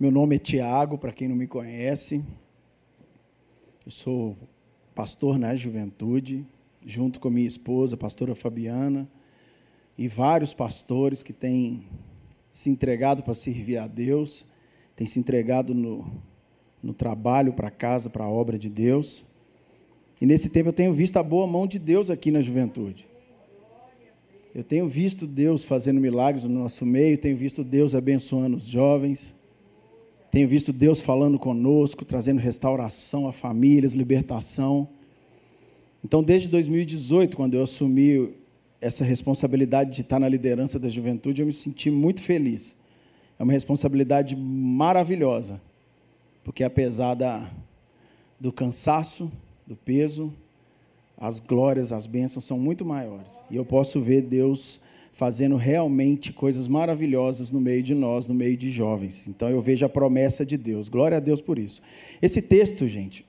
Meu nome é Tiago, para quem não me conhece. Eu sou pastor na juventude, junto com minha esposa, pastora Fabiana, e vários pastores que têm se entregado para servir a Deus, têm se entregado no, no trabalho, para casa, para a obra de Deus. E nesse tempo eu tenho visto a boa mão de Deus aqui na juventude. Eu tenho visto Deus fazendo milagres no nosso meio, tenho visto Deus abençoando os jovens, tenho visto Deus falando conosco, trazendo restauração a famílias, libertação. Então, desde 2018, quando eu assumi essa responsabilidade de estar na liderança da juventude, eu me senti muito feliz. É uma responsabilidade maravilhosa, porque apesar da, do cansaço, do peso, as glórias, as bênçãos são muito maiores. E eu posso ver Deus fazendo realmente coisas maravilhosas no meio de nós, no meio de jovens. Então eu vejo a promessa de Deus. Glória a Deus por isso. Esse texto, gente,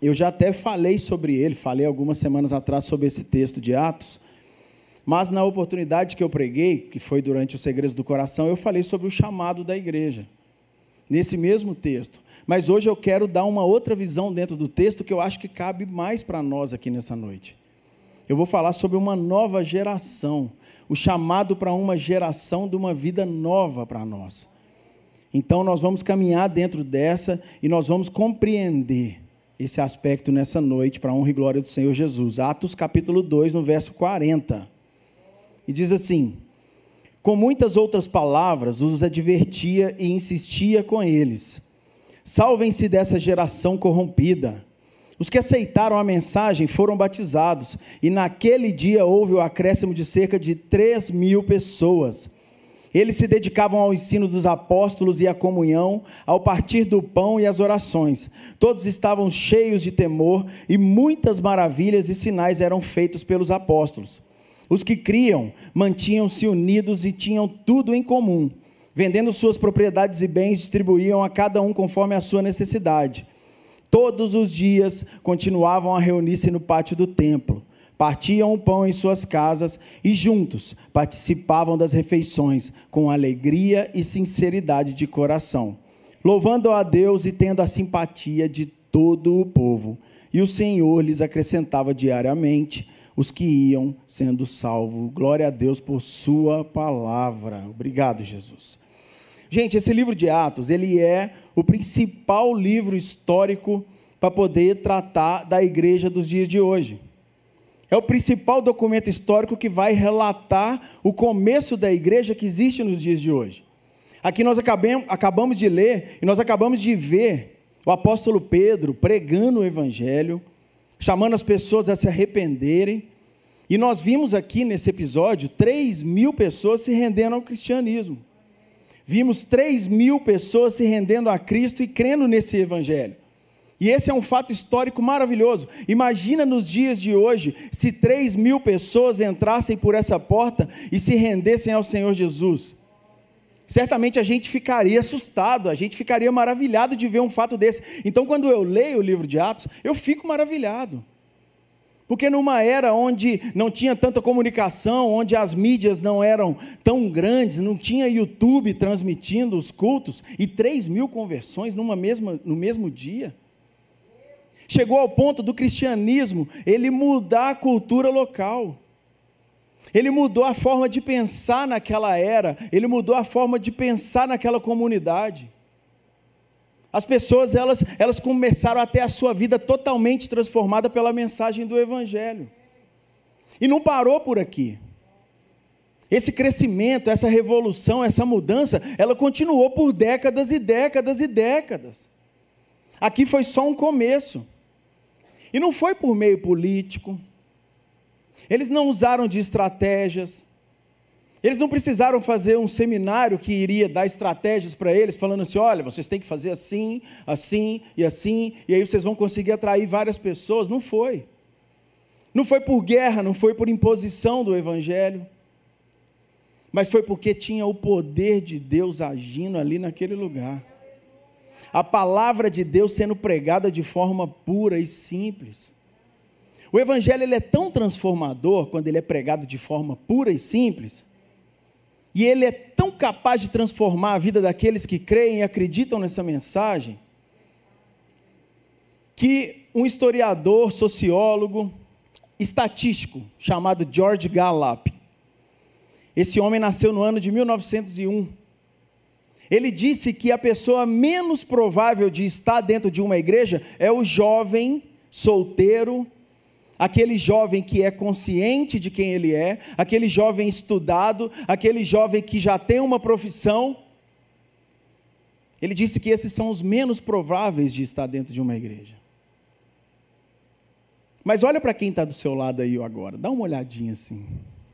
eu já até falei sobre ele, falei algumas semanas atrás sobre esse texto de Atos. Mas na oportunidade que eu preguei, que foi durante os Segredos do Coração, eu falei sobre o chamado da igreja. Nesse mesmo texto. Mas hoje eu quero dar uma outra visão dentro do texto que eu acho que cabe mais para nós aqui nessa noite. Eu vou falar sobre uma nova geração, o chamado para uma geração de uma vida nova para nós. Então nós vamos caminhar dentro dessa e nós vamos compreender esse aspecto nessa noite para a honra e glória do Senhor Jesus. Atos capítulo 2, no verso 40. E diz assim: Com muitas outras palavras os advertia e insistia com eles Salvem-se dessa geração corrompida. Os que aceitaram a mensagem foram batizados, e naquele dia houve o acréscimo de cerca de 3 mil pessoas. Eles se dedicavam ao ensino dos apóstolos e à comunhão, ao partir do pão e às orações. Todos estavam cheios de temor, e muitas maravilhas e sinais eram feitos pelos apóstolos. Os que criam mantinham-se unidos e tinham tudo em comum vendendo suas propriedades e bens, distribuíam a cada um conforme a sua necessidade. Todos os dias continuavam a reunir-se no pátio do templo, partiam o pão em suas casas e juntos participavam das refeições com alegria e sinceridade de coração, louvando a Deus e tendo a simpatia de todo o povo. E o Senhor lhes acrescentava diariamente os que iam sendo salvos. Glória a Deus por Sua palavra. Obrigado, Jesus. Gente, esse livro de Atos, ele é o principal livro histórico para poder tratar da igreja dos dias de hoje. É o principal documento histórico que vai relatar o começo da igreja que existe nos dias de hoje. Aqui nós acabamos de ler e nós acabamos de ver o apóstolo Pedro pregando o evangelho, chamando as pessoas a se arrependerem. E nós vimos aqui nesse episódio 3 mil pessoas se rendendo ao cristianismo. Vimos 3 mil pessoas se rendendo a Cristo e crendo nesse Evangelho. E esse é um fato histórico maravilhoso. Imagina nos dias de hoje, se 3 mil pessoas entrassem por essa porta e se rendessem ao Senhor Jesus. Certamente a gente ficaria assustado, a gente ficaria maravilhado de ver um fato desse. Então, quando eu leio o livro de Atos, eu fico maravilhado. Porque numa era onde não tinha tanta comunicação, onde as mídias não eram tão grandes, não tinha YouTube transmitindo os cultos, e 3 mil conversões numa mesma, no mesmo dia. Chegou ao ponto do cristianismo ele mudar a cultura local. Ele mudou a forma de pensar naquela era, ele mudou a forma de pensar naquela comunidade. As pessoas elas, elas começaram a ter a sua vida totalmente transformada pela mensagem do Evangelho. E não parou por aqui. Esse crescimento, essa revolução, essa mudança, ela continuou por décadas e décadas e décadas. Aqui foi só um começo. E não foi por meio político. Eles não usaram de estratégias. Eles não precisaram fazer um seminário que iria dar estratégias para eles, falando assim: olha, vocês têm que fazer assim, assim e assim, e aí vocês vão conseguir atrair várias pessoas. Não foi. Não foi por guerra, não foi por imposição do Evangelho, mas foi porque tinha o poder de Deus agindo ali naquele lugar. A palavra de Deus sendo pregada de forma pura e simples. O Evangelho ele é tão transformador quando ele é pregado de forma pura e simples e ele é tão capaz de transformar a vida daqueles que creem e acreditam nessa mensagem, que um historiador, sociólogo, estatístico, chamado George Gallup, esse homem nasceu no ano de 1901. Ele disse que a pessoa menos provável de estar dentro de uma igreja é o jovem solteiro, aquele jovem que é consciente de quem ele é, aquele jovem estudado, aquele jovem que já tem uma profissão. Ele disse que esses são os menos prováveis de estar dentro de uma igreja. Mas olha para quem está do seu lado aí agora, dá uma olhadinha assim,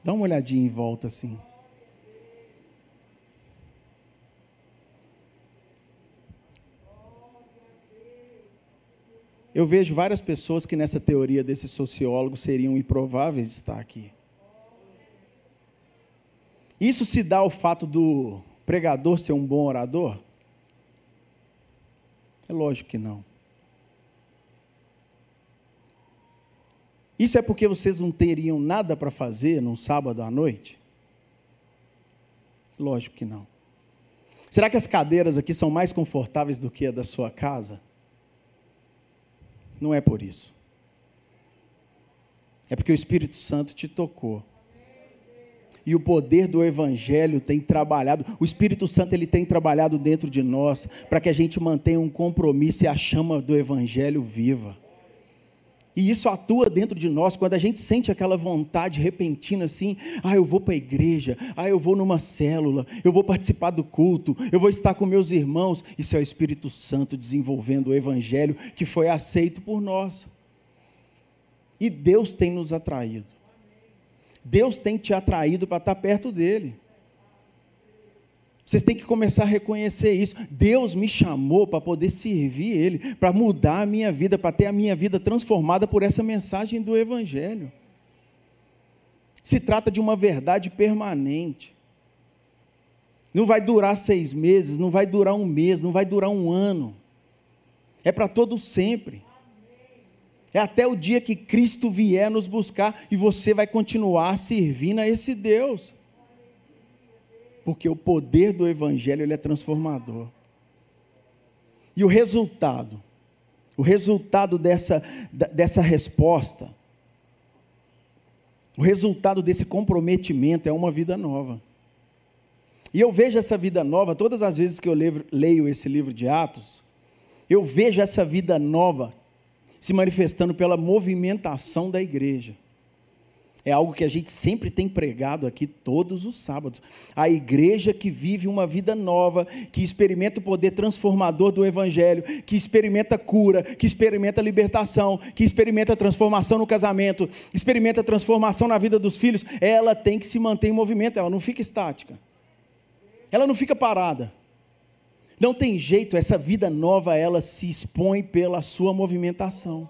dá uma olhadinha em volta assim. Eu vejo várias pessoas que nessa teoria desse sociólogo seriam improváveis de estar aqui. Isso se dá ao fato do pregador ser um bom orador? É lógico que não. Isso é porque vocês não teriam nada para fazer num sábado à noite? Lógico que não. Será que as cadeiras aqui são mais confortáveis do que a da sua casa? Não é por isso. É porque o Espírito Santo te tocou. E o poder do evangelho tem trabalhado, o Espírito Santo ele tem trabalhado dentro de nós para que a gente mantenha um compromisso e a chama do evangelho viva. E isso atua dentro de nós quando a gente sente aquela vontade repentina assim: ah, eu vou para a igreja, ah, eu vou numa célula, eu vou participar do culto, eu vou estar com meus irmãos. Isso é o Espírito Santo desenvolvendo o evangelho que foi aceito por nós. E Deus tem nos atraído. Deus tem te atraído para estar perto dele. Vocês têm que começar a reconhecer isso. Deus me chamou para poder servir Ele, para mudar a minha vida, para ter a minha vida transformada por essa mensagem do Evangelho. Se trata de uma verdade permanente. Não vai durar seis meses, não vai durar um mês, não vai durar um ano. É para todo sempre. É até o dia que Cristo vier nos buscar e você vai continuar servindo a esse Deus porque o poder do Evangelho ele é transformador. E o resultado, o resultado dessa, dessa resposta, o resultado desse comprometimento é uma vida nova. E eu vejo essa vida nova, todas as vezes que eu leio, leio esse livro de Atos, eu vejo essa vida nova se manifestando pela movimentação da igreja. É algo que a gente sempre tem pregado aqui todos os sábados. A igreja que vive uma vida nova, que experimenta o poder transformador do Evangelho, que experimenta cura, que experimenta libertação, que experimenta transformação no casamento, experimenta transformação na vida dos filhos, ela tem que se manter em movimento, ela não fica estática. Ela não fica parada. Não tem jeito, essa vida nova, ela se expõe pela sua movimentação.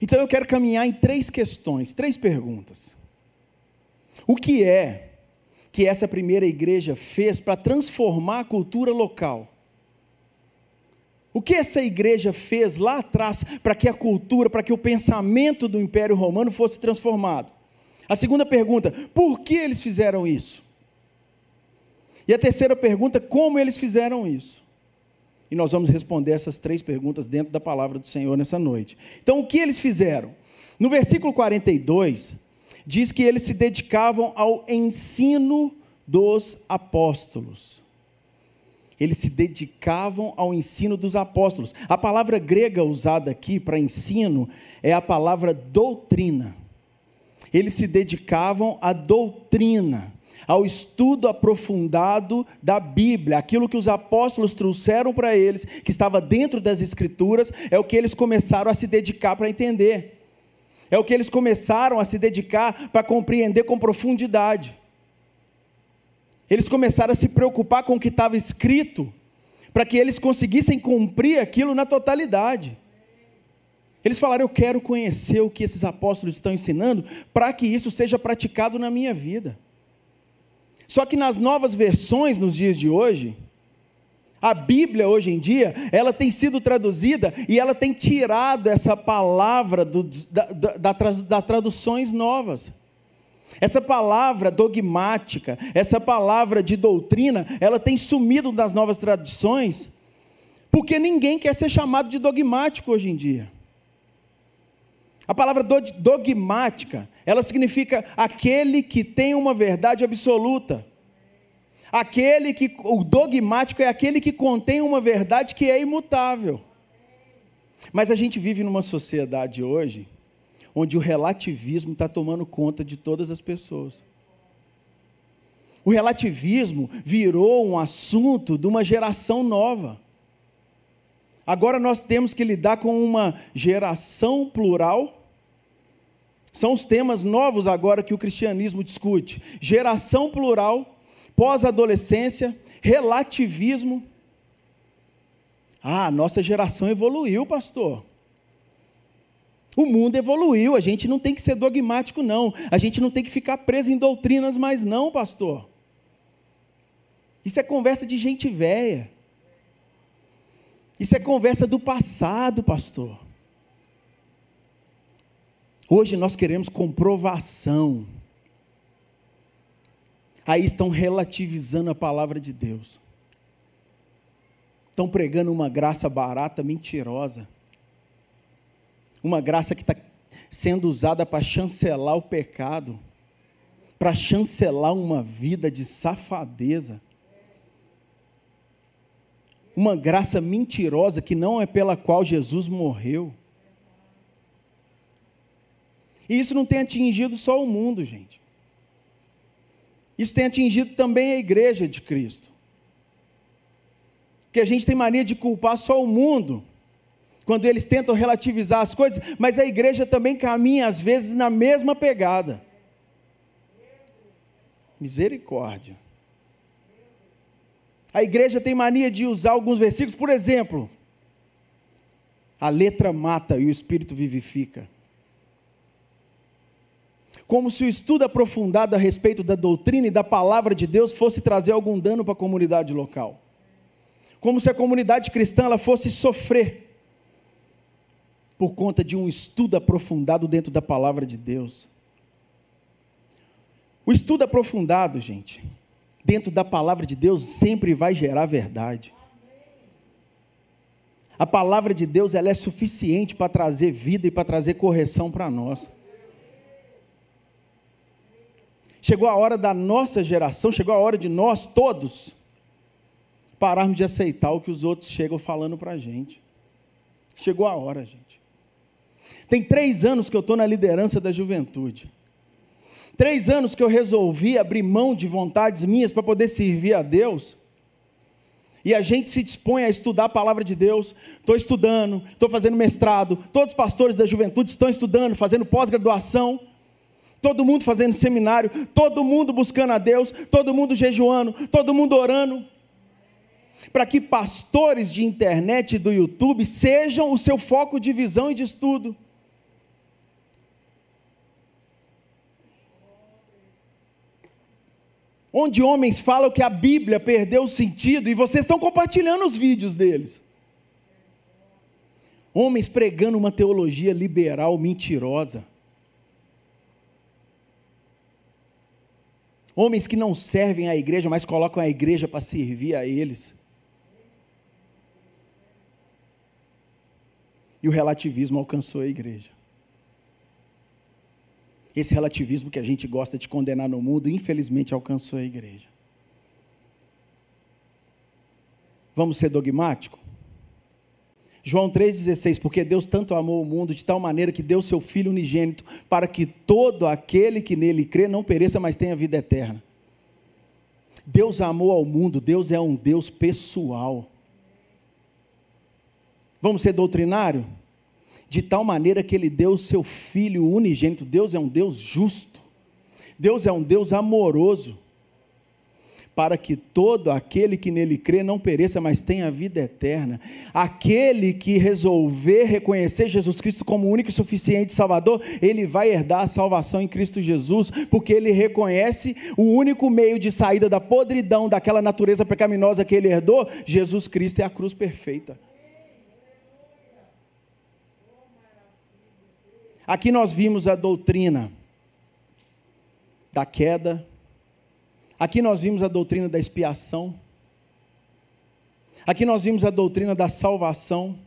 Então eu quero caminhar em três questões, três perguntas. O que é que essa primeira igreja fez para transformar a cultura local? O que essa igreja fez lá atrás para que a cultura, para que o pensamento do Império Romano fosse transformado? A segunda pergunta, por que eles fizeram isso? E a terceira pergunta, como eles fizeram isso? E nós vamos responder essas três perguntas dentro da palavra do Senhor nessa noite. Então, o que eles fizeram? No versículo 42, diz que eles se dedicavam ao ensino dos apóstolos. Eles se dedicavam ao ensino dos apóstolos. A palavra grega usada aqui para ensino é a palavra doutrina. Eles se dedicavam à doutrina ao estudo aprofundado da Bíblia. Aquilo que os apóstolos trouxeram para eles, que estava dentro das Escrituras, é o que eles começaram a se dedicar para entender. É o que eles começaram a se dedicar para compreender com profundidade. Eles começaram a se preocupar com o que estava escrito, para que eles conseguissem cumprir aquilo na totalidade. Eles falaram: Eu quero conhecer o que esses apóstolos estão ensinando, para que isso seja praticado na minha vida. Só que nas novas versões, nos dias de hoje, a Bíblia hoje em dia, ela tem sido traduzida e ela tem tirado essa palavra do, da, da, das traduções novas. Essa palavra dogmática, essa palavra de doutrina, ela tem sumido das novas tradições, porque ninguém quer ser chamado de dogmático hoje em dia. A palavra dogmática, ela significa aquele que tem uma verdade absoluta. Aquele que o dogmático é aquele que contém uma verdade que é imutável. Mas a gente vive numa sociedade hoje onde o relativismo está tomando conta de todas as pessoas. O relativismo virou um assunto de uma geração nova. Agora nós temos que lidar com uma geração plural. São os temas novos agora que o cristianismo discute: geração plural, pós-adolescência, relativismo. Ah, nossa geração evoluiu, pastor. O mundo evoluiu, a gente não tem que ser dogmático, não. A gente não tem que ficar preso em doutrinas mais, não, pastor. Isso é conversa de gente velha. Isso é conversa do passado, pastor. Hoje nós queremos comprovação. Aí estão relativizando a palavra de Deus. Estão pregando uma graça barata, mentirosa uma graça que está sendo usada para chancelar o pecado, para chancelar uma vida de safadeza. Uma graça mentirosa que não é pela qual Jesus morreu. E isso não tem atingido só o mundo, gente. Isso tem atingido também a igreja de Cristo. Que a gente tem mania de culpar só o mundo quando eles tentam relativizar as coisas, mas a igreja também caminha às vezes na mesma pegada. Misericórdia. A igreja tem mania de usar alguns versículos, por exemplo, a letra mata e o espírito vivifica. Como se o estudo aprofundado a respeito da doutrina e da palavra de Deus fosse trazer algum dano para a comunidade local. Como se a comunidade cristã ela fosse sofrer por conta de um estudo aprofundado dentro da palavra de Deus. O estudo aprofundado, gente, dentro da palavra de Deus sempre vai gerar verdade. A palavra de Deus ela é suficiente para trazer vida e para trazer correção para nós. Chegou a hora da nossa geração, chegou a hora de nós todos pararmos de aceitar o que os outros chegam falando para a gente. Chegou a hora, gente. Tem três anos que eu estou na liderança da juventude. Três anos que eu resolvi abrir mão de vontades minhas para poder servir a Deus. E a gente se dispõe a estudar a palavra de Deus. Estou estudando, estou fazendo mestrado. Todos os pastores da juventude estão estudando, fazendo pós-graduação. Todo mundo fazendo seminário. Todo mundo buscando a Deus. Todo mundo jejuando. Todo mundo orando para que pastores de internet e do YouTube sejam o seu foco de visão e de estudo. onde homens falam que a Bíblia perdeu o sentido e vocês estão compartilhando os vídeos deles. Homens pregando uma teologia liberal mentirosa. Homens que não servem à igreja, mas colocam a igreja para servir a eles. E o relativismo alcançou a igreja. Esse relativismo que a gente gosta de condenar no mundo, infelizmente alcançou a igreja. Vamos ser dogmático? João 3,16, porque Deus tanto amou o mundo de tal maneira que deu seu Filho unigênito, para que todo aquele que nele crê não pereça, mas tenha vida eterna. Deus amou ao mundo, Deus é um Deus pessoal. Vamos ser doutrinário? de tal maneira que ele deu o seu filho unigênito. Deus é um Deus justo. Deus é um Deus amoroso. Para que todo aquele que nele crê não pereça, mas tenha vida eterna. Aquele que resolver reconhecer Jesus Cristo como único e suficiente Salvador, ele vai herdar a salvação em Cristo Jesus, porque ele reconhece o único meio de saída da podridão daquela natureza pecaminosa que ele herdou. Jesus Cristo é a cruz perfeita. Aqui nós vimos a doutrina da queda. Aqui nós vimos a doutrina da expiação. Aqui nós vimos a doutrina da salvação.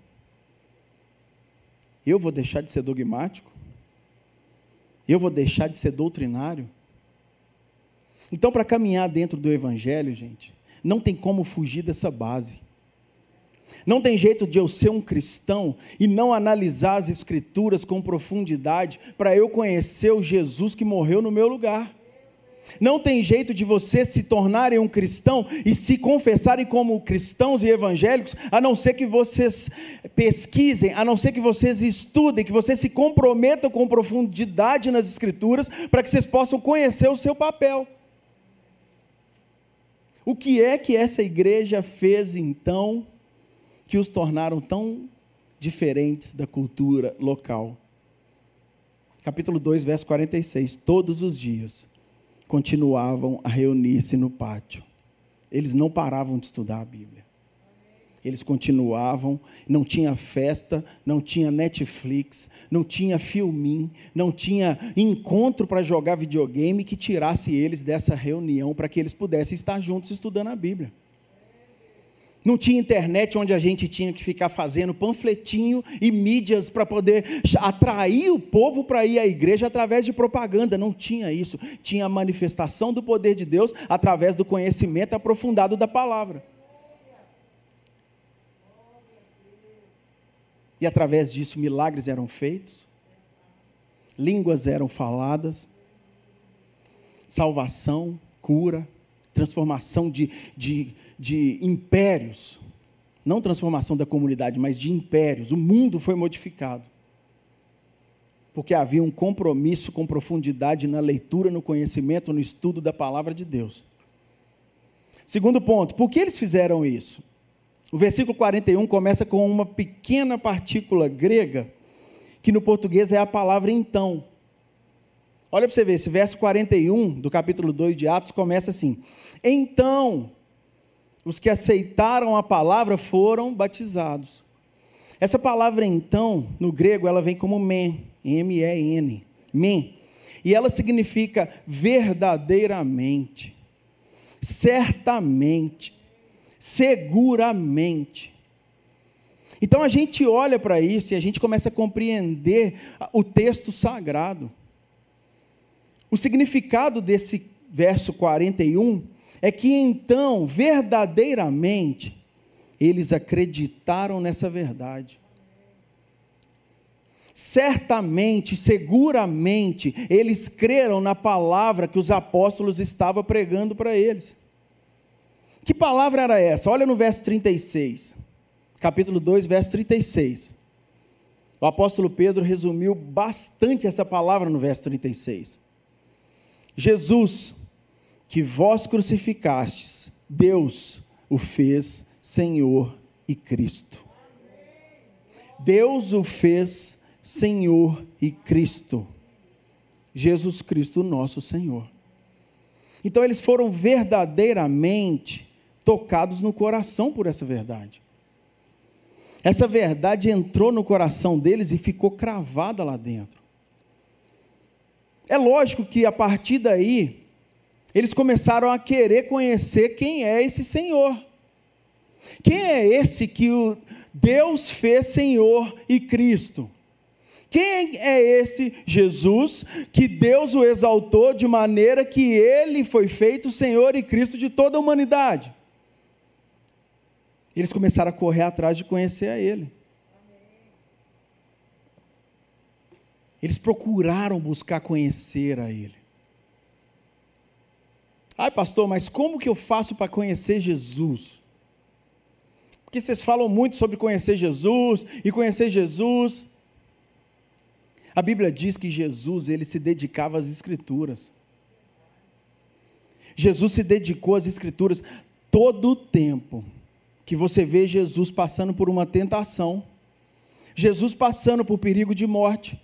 Eu vou deixar de ser dogmático? Eu vou deixar de ser doutrinário? Então, para caminhar dentro do Evangelho, gente, não tem como fugir dessa base. Não tem jeito de eu ser um cristão e não analisar as Escrituras com profundidade para eu conhecer o Jesus que morreu no meu lugar. Não tem jeito de vocês se tornarem um cristão e se confessarem como cristãos e evangélicos, a não ser que vocês pesquisem, a não ser que vocês estudem, que vocês se comprometam com profundidade nas Escrituras, para que vocês possam conhecer o seu papel. O que é que essa igreja fez então que os tornaram tão diferentes da cultura local? Capítulo 2, verso 46. Todos os dias continuavam a reunir-se no pátio. Eles não paravam de estudar a Bíblia. Eles continuavam, não tinha festa, não tinha Netflix, não tinha filminho, não tinha encontro para jogar videogame que tirasse eles dessa reunião para que eles pudessem estar juntos estudando a Bíblia. Não tinha internet onde a gente tinha que ficar fazendo panfletinho e mídias para poder atrair o povo para ir à igreja através de propaganda. Não tinha isso. Tinha a manifestação do poder de Deus através do conhecimento aprofundado da palavra. E através disso milagres eram feitos, línguas eram faladas, salvação, cura, transformação de, de de impérios, não transformação da comunidade, mas de impérios. O mundo foi modificado. Porque havia um compromisso com profundidade na leitura, no conhecimento, no estudo da palavra de Deus. Segundo ponto, por que eles fizeram isso? O versículo 41 começa com uma pequena partícula grega, que no português é a palavra então. Olha para você ver, esse verso 41 do capítulo 2 de Atos começa assim: Então, os que aceitaram a palavra foram batizados. Essa palavra, então, no grego, ela vem como men, M-E-N, men. E ela significa verdadeiramente, certamente, seguramente. Então a gente olha para isso e a gente começa a compreender o texto sagrado. O significado desse verso 41 é que então, verdadeiramente, eles acreditaram nessa verdade. Certamente, seguramente, eles creram na palavra que os apóstolos estavam pregando para eles. Que palavra era essa? Olha no verso 36, capítulo 2, verso 36. O apóstolo Pedro resumiu bastante essa palavra no verso 36. Jesus, que vós crucificastes, Deus o fez Senhor e Cristo. Deus o fez Senhor e Cristo. Jesus Cristo, nosso Senhor. Então eles foram verdadeiramente tocados no coração por essa verdade. Essa verdade entrou no coração deles e ficou cravada lá dentro. É lógico que a partir daí eles começaram a querer conhecer quem é esse Senhor. Quem é esse que o Deus fez Senhor e Cristo? Quem é esse Jesus que Deus o exaltou de maneira que ele foi feito Senhor e Cristo de toda a humanidade? Eles começaram a correr atrás de conhecer a Ele. Eles procuraram buscar conhecer a Ele. Ai, pastor, mas como que eu faço para conhecer Jesus? Porque vocês falam muito sobre conhecer Jesus e conhecer Jesus. A Bíblia diz que Jesus, ele se dedicava às escrituras. Jesus se dedicou às escrituras todo o tempo que você vê Jesus passando por uma tentação, Jesus passando por perigo de morte,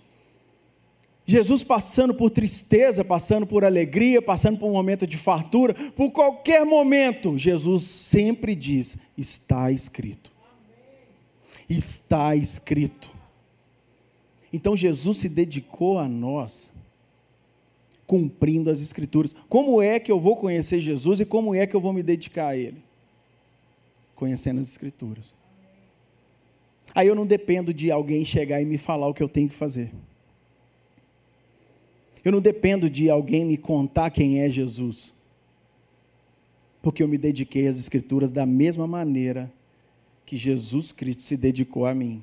Jesus passando por tristeza, passando por alegria, passando por um momento de fartura, por qualquer momento, Jesus sempre diz: está escrito. Está escrito. Então Jesus se dedicou a nós cumprindo as Escrituras. Como é que eu vou conhecer Jesus e como é que eu vou me dedicar a Ele? Conhecendo as Escrituras. Aí eu não dependo de alguém chegar e me falar o que eu tenho que fazer. Eu não dependo de alguém me contar quem é Jesus. Porque eu me dediquei às Escrituras da mesma maneira que Jesus Cristo se dedicou a mim.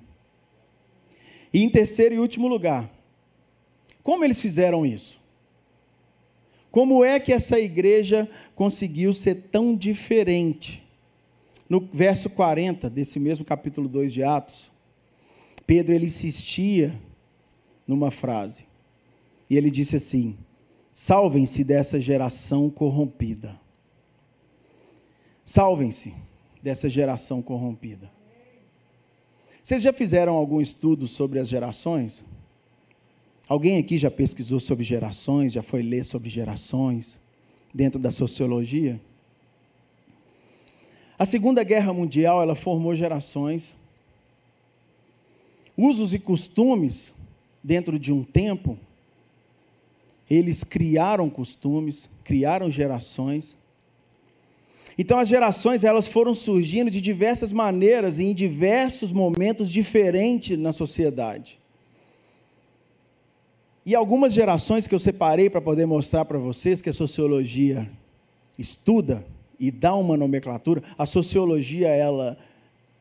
E em terceiro e último lugar, como eles fizeram isso? Como é que essa igreja conseguiu ser tão diferente? No verso 40 desse mesmo capítulo 2 de Atos, Pedro ele insistia numa frase. E ele disse assim: Salvem-se dessa geração corrompida. Salvem-se dessa geração corrompida. Vocês já fizeram algum estudo sobre as gerações? Alguém aqui já pesquisou sobre gerações, já foi ler sobre gerações dentro da sociologia? A Segunda Guerra Mundial, ela formou gerações. Usos e costumes dentro de um tempo, eles criaram costumes, criaram gerações. Então as gerações elas foram surgindo de diversas maneiras e em diversos momentos diferentes na sociedade. E algumas gerações que eu separei para poder mostrar para vocês que a sociologia estuda e dá uma nomenclatura, a sociologia ela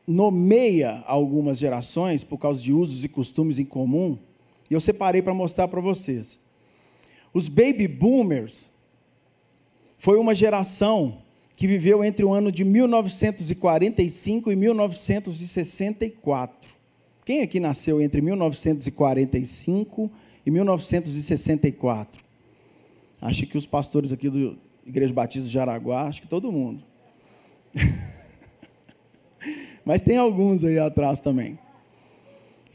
nomeia algumas gerações por causa de usos e costumes em comum, e eu separei para mostrar para vocês. Os baby boomers foi uma geração que viveu entre o ano de 1945 e 1964. Quem aqui nasceu entre 1945 e 1964? Acho que os pastores aqui do Igreja Batista de Jaraguá, acho que todo mundo. Mas tem alguns aí atrás também.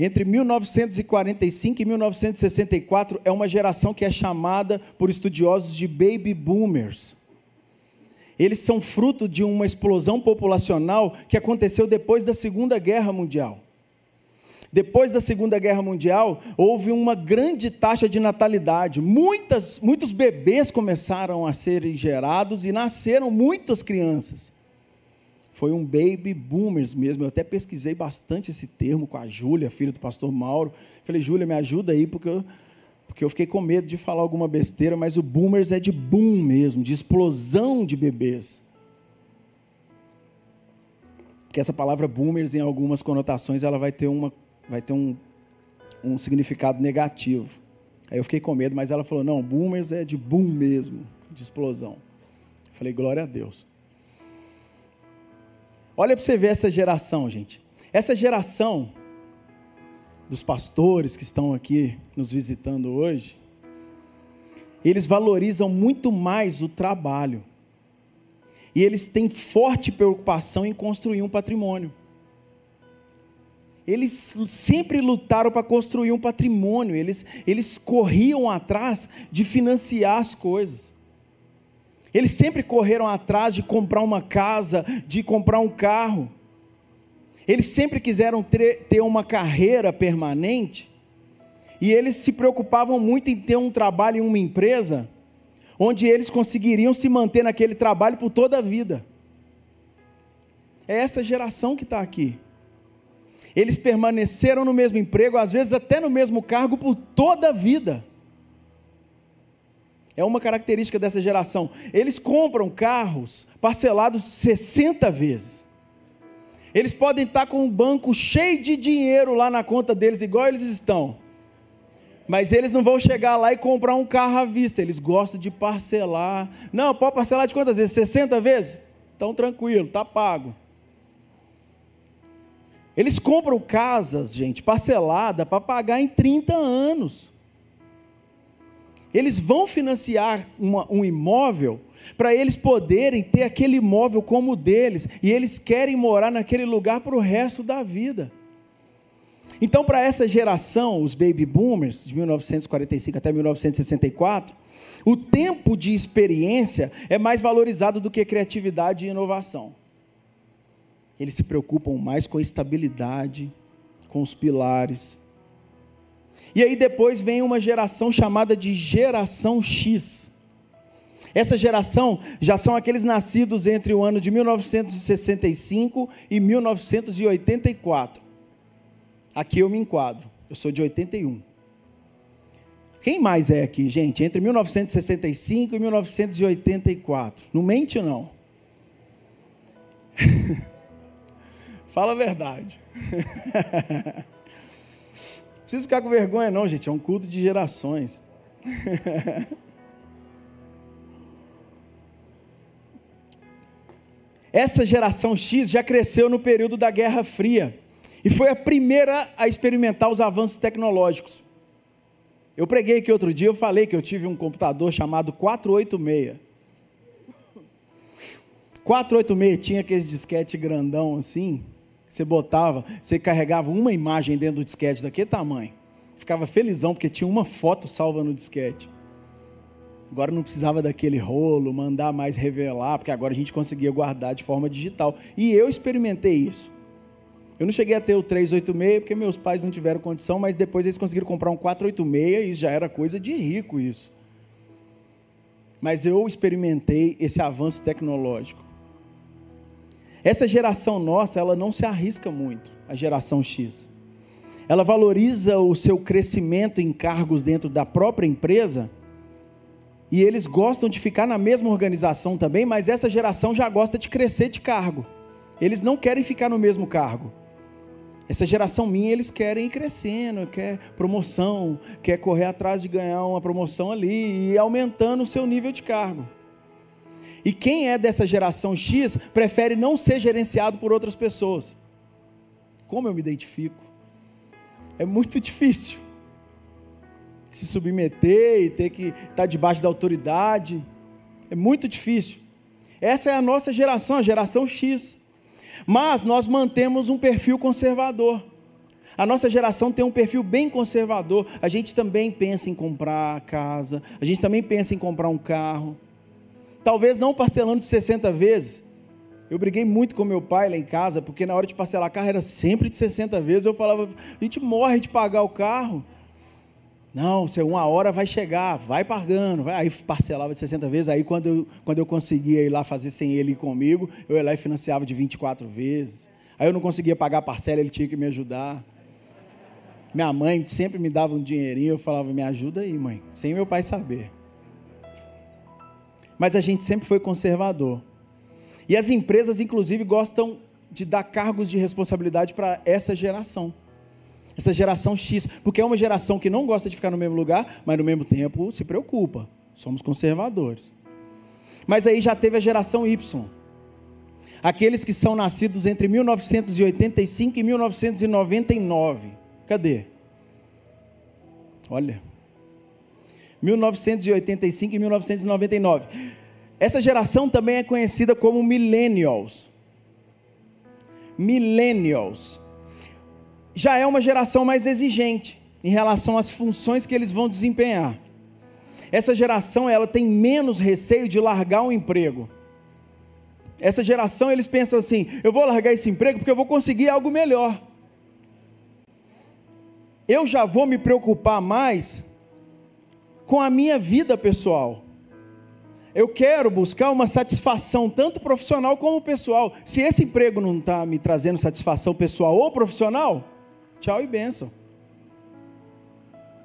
Entre 1945 e 1964 é uma geração que é chamada por estudiosos de baby boomers. Eles são fruto de uma explosão populacional que aconteceu depois da Segunda Guerra Mundial. Depois da Segunda Guerra Mundial, houve uma grande taxa de natalidade. Muitas, muitos bebês começaram a serem gerados e nasceram muitas crianças. Foi um baby boomers mesmo. Eu até pesquisei bastante esse termo com a Júlia, filha do pastor Mauro. Falei, Júlia, me ajuda aí, porque eu, porque eu fiquei com medo de falar alguma besteira, mas o boomers é de boom mesmo, de explosão de bebês. Porque essa palavra boomers, em algumas conotações, ela vai ter, uma, vai ter um, um significado negativo. Aí eu fiquei com medo, mas ela falou: não, boomers é de boom mesmo, de explosão. Eu falei: glória a Deus. Olha para você ver essa geração, gente. Essa geração dos pastores que estão aqui nos visitando hoje, eles valorizam muito mais o trabalho. E eles têm forte preocupação em construir um patrimônio. Eles sempre lutaram para construir um patrimônio, eles, eles corriam atrás de financiar as coisas. Eles sempre correram atrás de comprar uma casa, de comprar um carro. Eles sempre quiseram ter, uma carreira permanente. E eles se preocupavam muito em ter um trabalho em uma empresa onde eles conseguiriam se manter naquele trabalho por toda a vida. É essa geração que está aqui. Eles permaneceram no mesmo emprego, às vezes até no mesmo cargo, por toda a vida. É uma característica dessa geração. Eles compram carros parcelados 60 vezes. Eles podem estar com um banco cheio de dinheiro lá na conta deles, igual eles estão. Mas eles não vão chegar lá e comprar um carro à vista. Eles gostam de parcelar. Não, pode parcelar de quantas vezes? 60 vezes? Então tranquilo, está pago. Eles compram casas, gente, parcelada para pagar em 30 anos. Eles vão financiar uma, um imóvel para eles poderem ter aquele imóvel como deles, e eles querem morar naquele lugar para o resto da vida. Então, para essa geração, os baby boomers, de 1945 até 1964, o tempo de experiência é mais valorizado do que criatividade e inovação. Eles se preocupam mais com a estabilidade, com os pilares. E aí depois vem uma geração chamada de geração X. Essa geração já são aqueles nascidos entre o ano de 1965 e 1984. Aqui eu me enquadro. Eu sou de 81. Quem mais é aqui, gente? Entre 1965 e 1984. Não mente, não. Fala a verdade. Precisa ficar com vergonha, não, gente. É um culto de gerações. Essa geração X já cresceu no período da Guerra Fria e foi a primeira a experimentar os avanços tecnológicos. Eu preguei aqui outro dia, eu falei que eu tive um computador chamado 486. 486 tinha aqueles disquete grandão assim, você botava, você carregava uma imagem dentro do disquete daquele tamanho. Ficava felizão porque tinha uma foto salva no disquete. Agora não precisava daquele rolo, mandar mais revelar, porque agora a gente conseguia guardar de forma digital. E eu experimentei isso. Eu não cheguei a ter o 386 porque meus pais não tiveram condição, mas depois eles conseguiram comprar um 486 e já era coisa de rico isso. Mas eu experimentei esse avanço tecnológico. Essa geração nossa, ela não se arrisca muito, a geração X. Ela valoriza o seu crescimento em cargos dentro da própria empresa e eles gostam de ficar na mesma organização também, mas essa geração já gosta de crescer de cargo. Eles não querem ficar no mesmo cargo. Essa geração minha, eles querem ir crescendo, quer promoção, quer correr atrás de ganhar uma promoção ali e aumentando o seu nível de cargo. E quem é dessa geração X prefere não ser gerenciado por outras pessoas. Como eu me identifico? É muito difícil se submeter e ter que estar debaixo da autoridade. É muito difícil. Essa é a nossa geração, a geração X. Mas nós mantemos um perfil conservador. A nossa geração tem um perfil bem conservador. A gente também pensa em comprar casa, a gente também pensa em comprar um carro. Talvez não parcelando de 60 vezes. Eu briguei muito com meu pai lá em casa, porque na hora de parcelar carro era sempre de 60 vezes. Eu falava, a gente morre de pagar o carro. Não, você uma hora vai chegar, vai pagando. Aí parcelava de 60 vezes. Aí quando eu, quando eu conseguia ir lá fazer sem ele ir comigo, eu ia lá e financiava de 24 vezes. Aí eu não conseguia pagar a parcela, ele tinha que me ajudar. Minha mãe sempre me dava um dinheirinho, eu falava, me ajuda aí, mãe, sem meu pai saber. Mas a gente sempre foi conservador. E as empresas, inclusive, gostam de dar cargos de responsabilidade para essa geração essa geração X, porque é uma geração que não gosta de ficar no mesmo lugar, mas no mesmo tempo se preocupa. Somos conservadores. Mas aí já teve a geração Y. Aqueles que são nascidos entre 1985 e 1999. Cadê? Olha. 1985 e 1999. Essa geração também é conhecida como millennials. Millennials já é uma geração mais exigente em relação às funções que eles vão desempenhar. Essa geração ela tem menos receio de largar um emprego. Essa geração eles pensam assim: eu vou largar esse emprego porque eu vou conseguir algo melhor. Eu já vou me preocupar mais com a minha vida pessoal. Eu quero buscar uma satisfação tanto profissional como pessoal. Se esse emprego não está me trazendo satisfação pessoal ou profissional, Tchau e benção.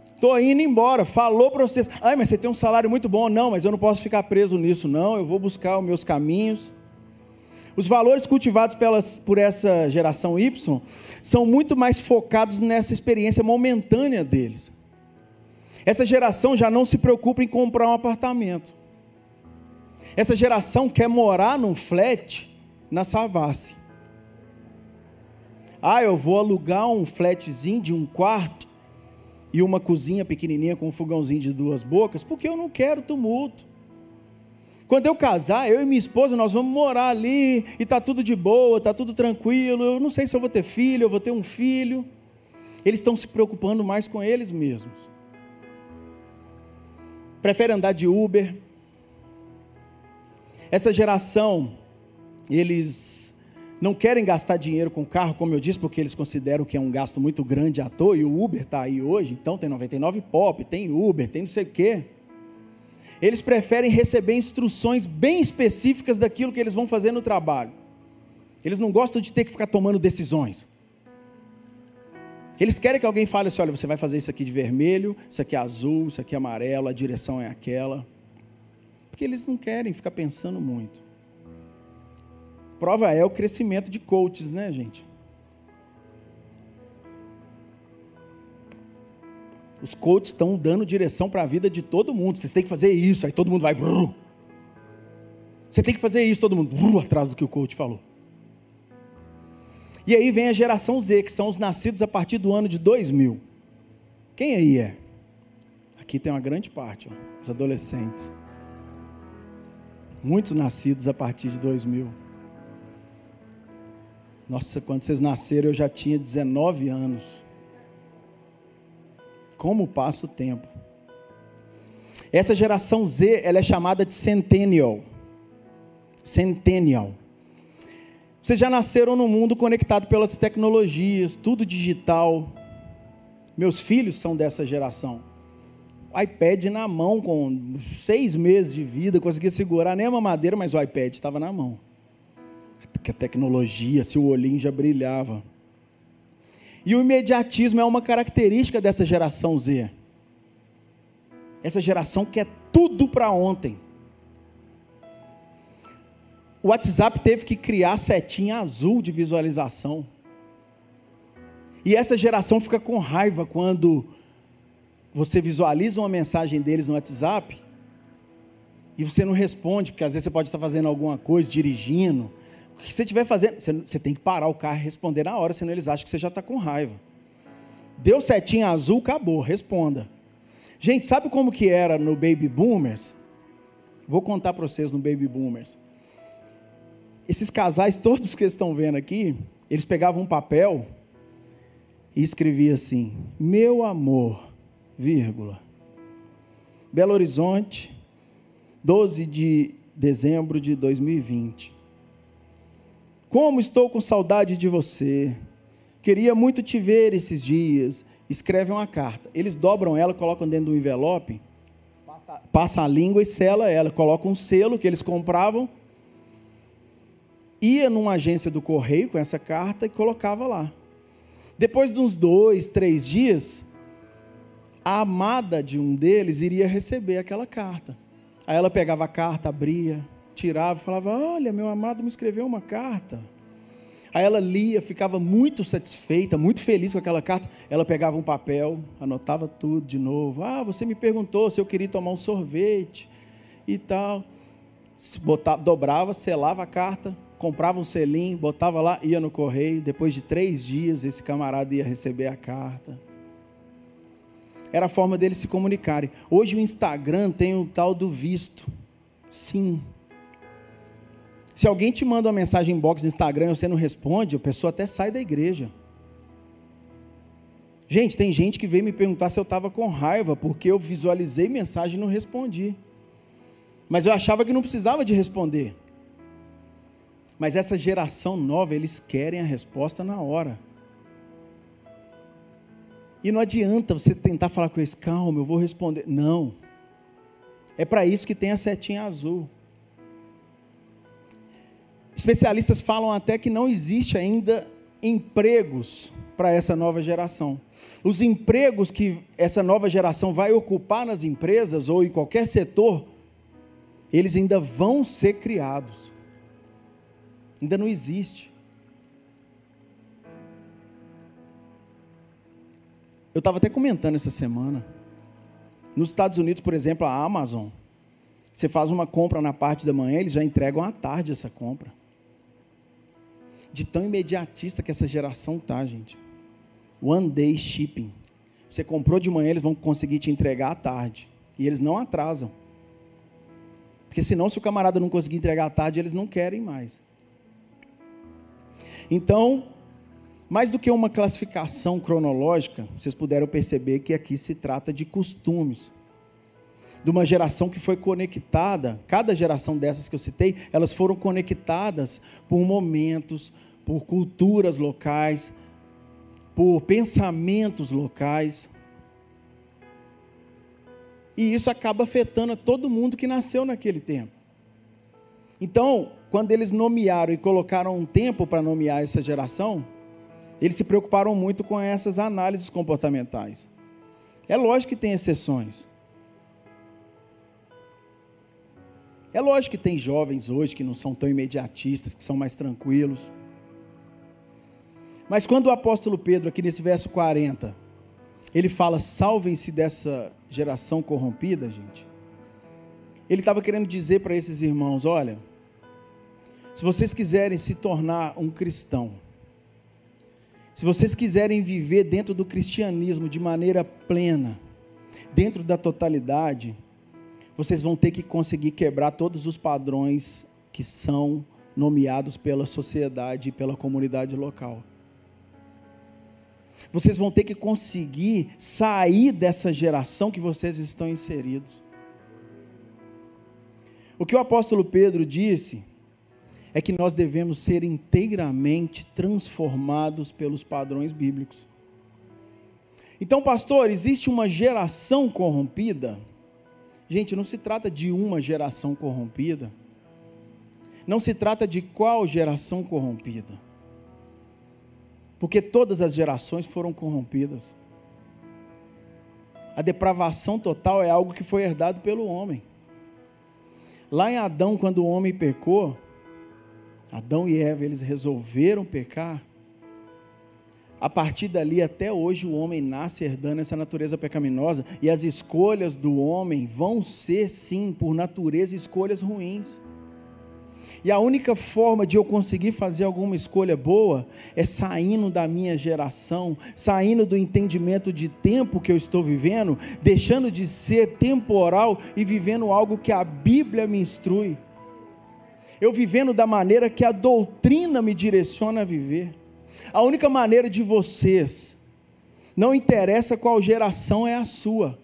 Estou indo embora. Falou para vocês. Ai, mas você tem um salário muito bom. Não, mas eu não posso ficar preso nisso, não. Eu vou buscar os meus caminhos. Os valores cultivados pelas, por essa geração Y são muito mais focados nessa experiência momentânea deles. Essa geração já não se preocupa em comprar um apartamento. Essa geração quer morar num flat na Savassi. Ah, eu vou alugar um flatzinho de um quarto e uma cozinha pequenininha com um fogãozinho de duas bocas, porque eu não quero tumulto. Quando eu casar, eu e minha esposa, nós vamos morar ali e tá tudo de boa, tá tudo tranquilo. Eu não sei se eu vou ter filho, eu vou ter um filho. Eles estão se preocupando mais com eles mesmos. Prefere andar de Uber. Essa geração, eles não querem gastar dinheiro com carro, como eu disse, porque eles consideram que é um gasto muito grande à toa, e o Uber está aí hoje, então tem 99 Pop, tem Uber, tem não sei o quê. Eles preferem receber instruções bem específicas daquilo que eles vão fazer no trabalho. Eles não gostam de ter que ficar tomando decisões. Eles querem que alguém fale assim: olha, você vai fazer isso aqui de vermelho, isso aqui é azul, isso aqui é amarelo, a direção é aquela. Porque eles não querem ficar pensando muito. Prova é o crescimento de coaches, né, gente? Os coaches estão dando direção para a vida de todo mundo. Vocês têm que fazer isso, aí todo mundo vai. Brrr. Você tem que fazer isso, todo mundo brrr, atrás do que o coach falou. E aí vem a geração Z, que são os nascidos a partir do ano de 2000. Quem aí é? Aqui tem uma grande parte, ó, os adolescentes. Muitos nascidos a partir de 2000. Nossa, quando vocês nasceram eu já tinha 19 anos. Como passa o tempo. Essa geração Z, ela é chamada de Centennial. Centennial. Vocês já nasceram num mundo conectado pelas tecnologias, tudo digital. Meus filhos são dessa geração. O iPad na mão, com seis meses de vida, conseguia segurar nem a mamadeira, mas o iPad estava na mão. Que a tecnologia, seu olhinho já brilhava. E o imediatismo é uma característica dessa geração Z. Essa geração quer tudo para ontem o WhatsApp teve que criar setinha azul de visualização. E essa geração fica com raiva quando você visualiza uma mensagem deles no WhatsApp e você não responde, porque às vezes você pode estar fazendo alguma coisa, dirigindo. O que você estiver fazendo, você, tem que parar o carro e responder na hora, senão eles acham que você já está com raiva. Deu setinha azul, acabou, responda. Gente, sabe como que era no Baby Boomers? Vou contar para vocês no Baby Boomers esses casais, todos que estão vendo aqui, eles pegavam um papel e escreviam assim: Meu amor, vírgula. Belo Horizonte, 12 de dezembro de 2020. Como estou com saudade de você. Queria muito te ver esses dias. Escreve uma carta. Eles dobram ela, colocam dentro do envelope, passa, a língua e sela ela. Colocam um selo que eles compravam ia numa agência do correio com essa carta e colocava lá. Depois de uns dois, três dias, a amada de um deles iria receber aquela carta. Aí ela pegava a carta, abria, tirava e falava: Olha, meu amado me escreveu uma carta. Aí ela lia, ficava muito satisfeita, muito feliz com aquela carta. Ela pegava um papel, anotava tudo de novo. Ah, você me perguntou se eu queria tomar um sorvete e tal. Botava, dobrava, selava a carta, comprava um selim, botava lá, ia no correio. Depois de três dias, esse camarada ia receber a carta. Era a forma deles se comunicarem. Hoje o Instagram tem o tal do visto. Sim. Se alguém te manda uma mensagem em box no Instagram e você não responde, a pessoa até sai da igreja. Gente, tem gente que veio me perguntar se eu estava com raiva, porque eu visualizei mensagem e não respondi. Mas eu achava que não precisava de responder. Mas essa geração nova, eles querem a resposta na hora. E não adianta você tentar falar com eles, calma, eu vou responder. Não. É para isso que tem a setinha azul. Especialistas falam até que não existe ainda empregos para essa nova geração. Os empregos que essa nova geração vai ocupar nas empresas ou em qualquer setor, eles ainda vão ser criados. Ainda não existe. Eu estava até comentando essa semana. Nos Estados Unidos, por exemplo, a Amazon, você faz uma compra na parte da manhã, eles já entregam à tarde essa compra. De tão imediatista que essa geração tá, gente. One day shipping. Você comprou de manhã, eles vão conseguir te entregar à tarde. E eles não atrasam. Porque senão, se o camarada não conseguir entregar à tarde, eles não querem mais. Então, mais do que uma classificação cronológica, vocês puderam perceber que aqui se trata de costumes. De uma geração que foi conectada, cada geração dessas que eu citei, elas foram conectadas por momentos, por culturas locais, por pensamentos locais. E isso acaba afetando todo mundo que nasceu naquele tempo. Então, quando eles nomearam e colocaram um tempo para nomear essa geração, eles se preocuparam muito com essas análises comportamentais. É lógico que tem exceções. É lógico que tem jovens hoje que não são tão imediatistas, que são mais tranquilos. Mas quando o apóstolo Pedro, aqui nesse verso 40, ele fala: salvem-se dessa geração corrompida, gente. Ele estava querendo dizer para esses irmãos: olha, se vocês quiserem se tornar um cristão, se vocês quiserem viver dentro do cristianismo de maneira plena, dentro da totalidade, vocês vão ter que conseguir quebrar todos os padrões que são nomeados pela sociedade e pela comunidade local. Vocês vão ter que conseguir sair dessa geração que vocês estão inseridos. O que o apóstolo Pedro disse é que nós devemos ser inteiramente transformados pelos padrões bíblicos. Então, pastor, existe uma geração corrompida? Gente, não se trata de uma geração corrompida. Não se trata de qual geração corrompida. Porque todas as gerações foram corrompidas. A depravação total é algo que foi herdado pelo homem. Lá em Adão, quando o homem pecou, Adão e Eva, eles resolveram pecar a partir dali até hoje o homem nasce herdando essa natureza pecaminosa e as escolhas do homem vão ser sim, por natureza, escolhas ruins. E a única forma de eu conseguir fazer alguma escolha boa é saindo da minha geração, saindo do entendimento de tempo que eu estou vivendo, deixando de ser temporal e vivendo algo que a Bíblia me instrui. Eu vivendo da maneira que a doutrina me direciona a viver. A única maneira de vocês, não interessa qual geração é a sua,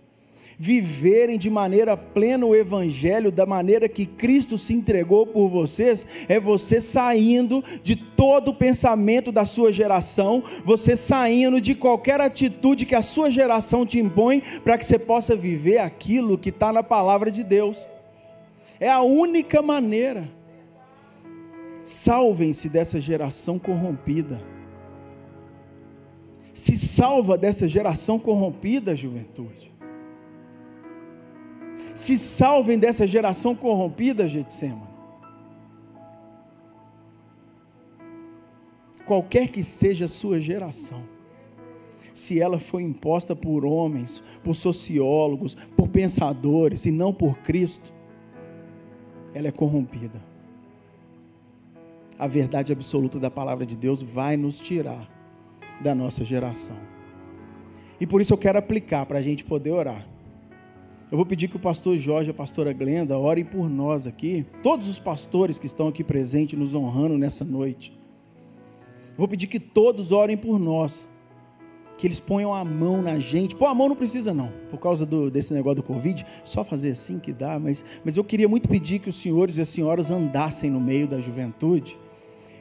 viverem de maneira plena o Evangelho, da maneira que Cristo se entregou por vocês, é você saindo de todo o pensamento da sua geração, você saindo de qualquer atitude que a sua geração te impõe, para que você possa viver aquilo que está na palavra de Deus. É a única maneira. Salvem-se dessa geração corrompida se salva dessa geração corrompida, juventude. Se salvem dessa geração corrompida, Getsemane. Qualquer que seja a sua geração, se ela foi imposta por homens, por sociólogos, por pensadores e não por Cristo, ela é corrompida. A verdade absoluta da palavra de Deus vai nos tirar da nossa geração. E por isso eu quero aplicar para a gente poder orar. Eu vou pedir que o pastor Jorge e a pastora Glenda orem por nós aqui, todos os pastores que estão aqui presentes, nos honrando nessa noite. Eu vou pedir que todos orem por nós, que eles ponham a mão na gente. Pô, a mão não precisa não, por causa do, desse negócio do Covid, só fazer assim que dá, mas, mas eu queria muito pedir que os senhores e as senhoras andassem no meio da juventude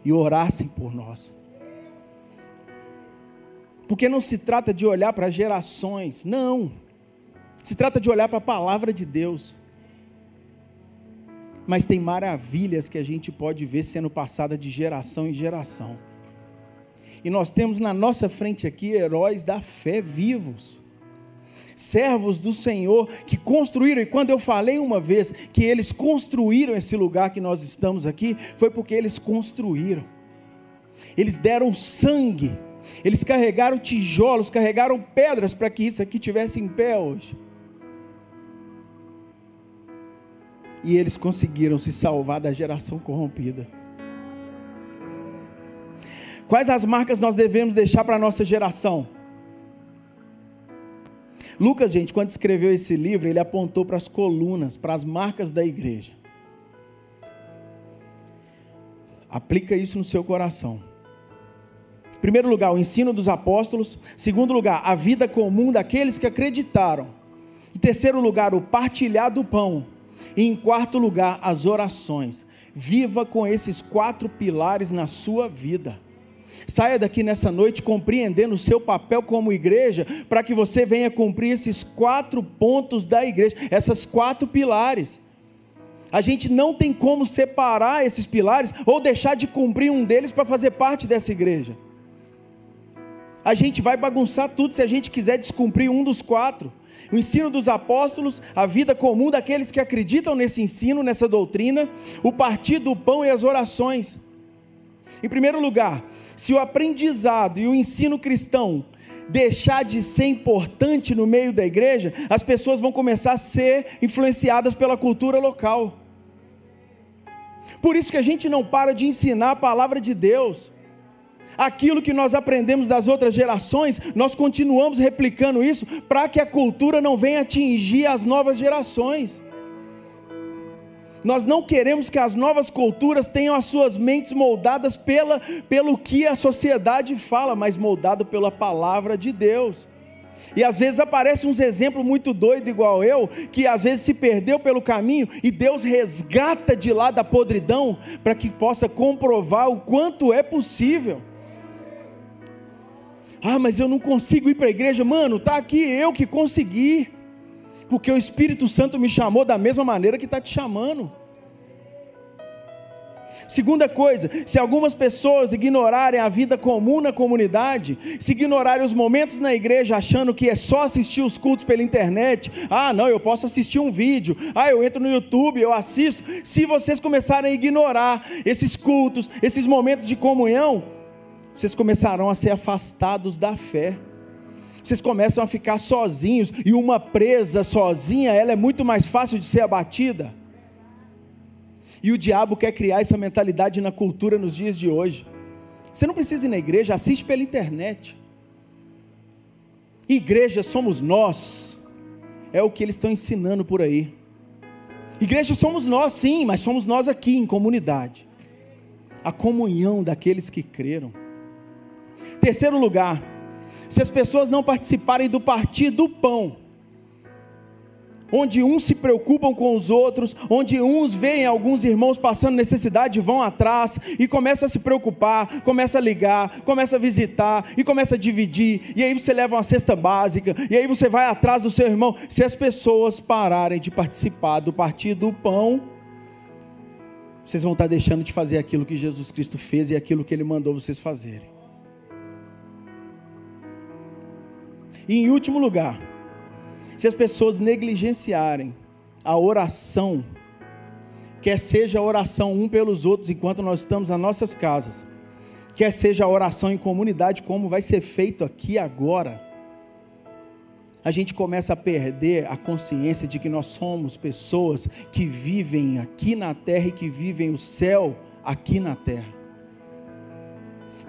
e orassem por nós. Porque não se trata de olhar para gerações, não. Se trata de olhar para a palavra de Deus. Mas tem maravilhas que a gente pode ver sendo passada de geração em geração. E nós temos na nossa frente aqui heróis da fé vivos. Servos do Senhor que construíram, e quando eu falei uma vez que eles construíram esse lugar que nós estamos aqui, foi porque eles construíram. Eles deram sangue eles carregaram tijolos, carregaram pedras para que isso aqui tivesse em pé hoje. E eles conseguiram se salvar da geração corrompida. Quais as marcas nós devemos deixar para a nossa geração? Lucas, gente, quando escreveu esse livro, ele apontou para as colunas, para as marcas da igreja. Aplica isso no seu coração. Primeiro lugar, o ensino dos apóstolos. Segundo lugar, a vida comum daqueles que acreditaram. Em terceiro lugar, o partilhar do pão. E em quarto lugar, as orações. Viva com esses quatro pilares na sua vida. Saia daqui nessa noite compreendendo o seu papel como igreja, para que você venha cumprir esses quatro pontos da igreja, essas quatro pilares. A gente não tem como separar esses pilares ou deixar de cumprir um deles para fazer parte dessa igreja. A gente vai bagunçar tudo se a gente quiser descumprir um dos quatro. O ensino dos apóstolos, a vida comum daqueles que acreditam nesse ensino, nessa doutrina, o partir do pão e as orações. Em primeiro lugar, se o aprendizado e o ensino cristão deixar de ser importante no meio da igreja, as pessoas vão começar a ser influenciadas pela cultura local. Por isso que a gente não para de ensinar a palavra de Deus. Aquilo que nós aprendemos das outras gerações, nós continuamos replicando isso para que a cultura não venha atingir as novas gerações. Nós não queremos que as novas culturas tenham as suas mentes moldadas pela, pelo que a sociedade fala, mas moldado pela palavra de Deus. E às vezes aparece uns exemplos muito doido igual eu, que às vezes se perdeu pelo caminho e Deus resgata de lá da podridão para que possa comprovar o quanto é possível. Ah, mas eu não consigo ir para a igreja, mano, tá aqui eu que consegui. Porque o Espírito Santo me chamou da mesma maneira que está te chamando. Segunda coisa, se algumas pessoas ignorarem a vida comum na comunidade, se ignorarem os momentos na igreja achando que é só assistir os cultos pela internet, ah, não, eu posso assistir um vídeo, ah, eu entro no YouTube, eu assisto. Se vocês começarem a ignorar esses cultos, esses momentos de comunhão, vocês começarão a ser afastados da fé. Vocês começam a ficar sozinhos e uma presa sozinha, ela é muito mais fácil de ser abatida. E o diabo quer criar essa mentalidade na cultura nos dias de hoje. Você não precisa ir na igreja, assiste pela internet. Igreja somos nós, é o que eles estão ensinando por aí. Igreja somos nós, sim, mas somos nós aqui em comunidade. A comunhão daqueles que creram. Terceiro lugar, se as pessoas não participarem do partir do pão, onde uns se preocupam com os outros, onde uns veem alguns irmãos passando necessidade vão atrás e começa a se preocupar, começa a ligar, começa a visitar e começa a dividir, e aí você leva uma cesta básica, e aí você vai atrás do seu irmão. Se as pessoas pararem de participar do partido do pão, vocês vão estar deixando de fazer aquilo que Jesus Cristo fez e aquilo que ele mandou vocês fazerem. E em último lugar, se as pessoas negligenciarem a oração, quer seja a oração um pelos outros enquanto nós estamos nas nossas casas, quer seja a oração em comunidade, como vai ser feito aqui agora, a gente começa a perder a consciência de que nós somos pessoas que vivem aqui na terra e que vivem o céu aqui na terra.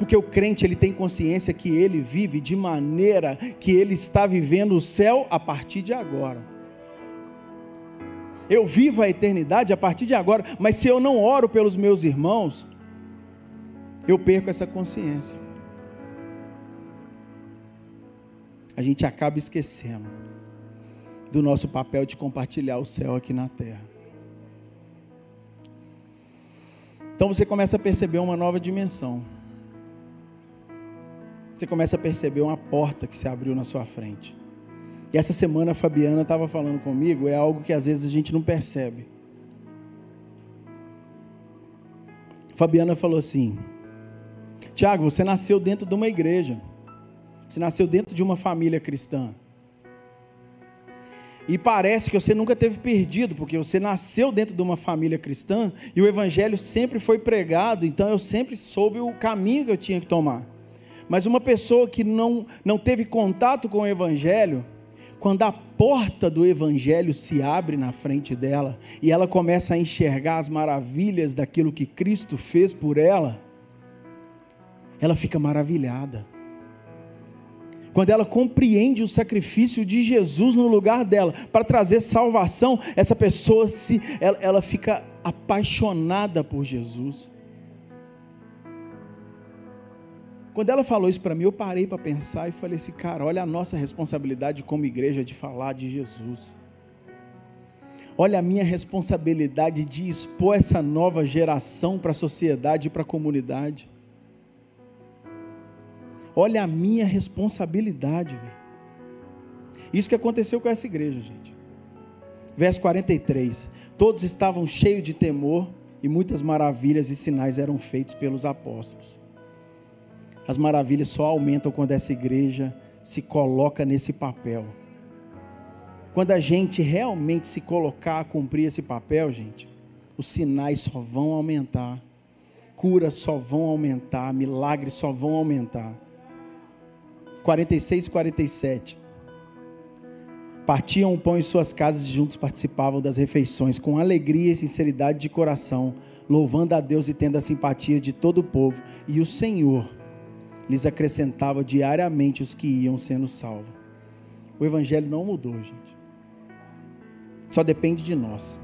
Porque o crente ele tem consciência que ele vive de maneira que ele está vivendo o céu a partir de agora. Eu vivo a eternidade a partir de agora, mas se eu não oro pelos meus irmãos, eu perco essa consciência. A gente acaba esquecendo do nosso papel de compartilhar o céu aqui na terra. Então você começa a perceber uma nova dimensão você começa a perceber uma porta que se abriu na sua frente. E essa semana a Fabiana estava falando comigo, é algo que às vezes a gente não percebe. Fabiana falou assim: Tiago, você nasceu dentro de uma igreja, você nasceu dentro de uma família cristã. E parece que você nunca teve perdido, porque você nasceu dentro de uma família cristã e o evangelho sempre foi pregado, então eu sempre soube o caminho que eu tinha que tomar. Mas uma pessoa que não, não teve contato com o Evangelho, quando a porta do Evangelho se abre na frente dela e ela começa a enxergar as maravilhas daquilo que Cristo fez por ela, ela fica maravilhada. Quando ela compreende o sacrifício de Jesus no lugar dela para trazer salvação, essa pessoa se ela, ela fica apaixonada por Jesus. Quando ela falou isso para mim, eu parei para pensar e falei assim, cara, olha a nossa responsabilidade como igreja de falar de Jesus. Olha a minha responsabilidade de expor essa nova geração para a sociedade e para a comunidade. Olha a minha responsabilidade. Isso que aconteceu com essa igreja, gente. Verso 43. Todos estavam cheios de temor e muitas maravilhas e sinais eram feitos pelos apóstolos. As maravilhas só aumentam quando essa igreja se coloca nesse papel. Quando a gente realmente se colocar a cumprir esse papel, gente, os sinais só vão aumentar, curas só vão aumentar, milagres só vão aumentar. 46 e 47. Partiam o pão em suas casas e juntos participavam das refeições, com alegria e sinceridade de coração, louvando a Deus e tendo a simpatia de todo o povo. E o Senhor lhes acrescentava diariamente os que iam sendo salvos. O Evangelho não mudou, gente. Só depende de nós.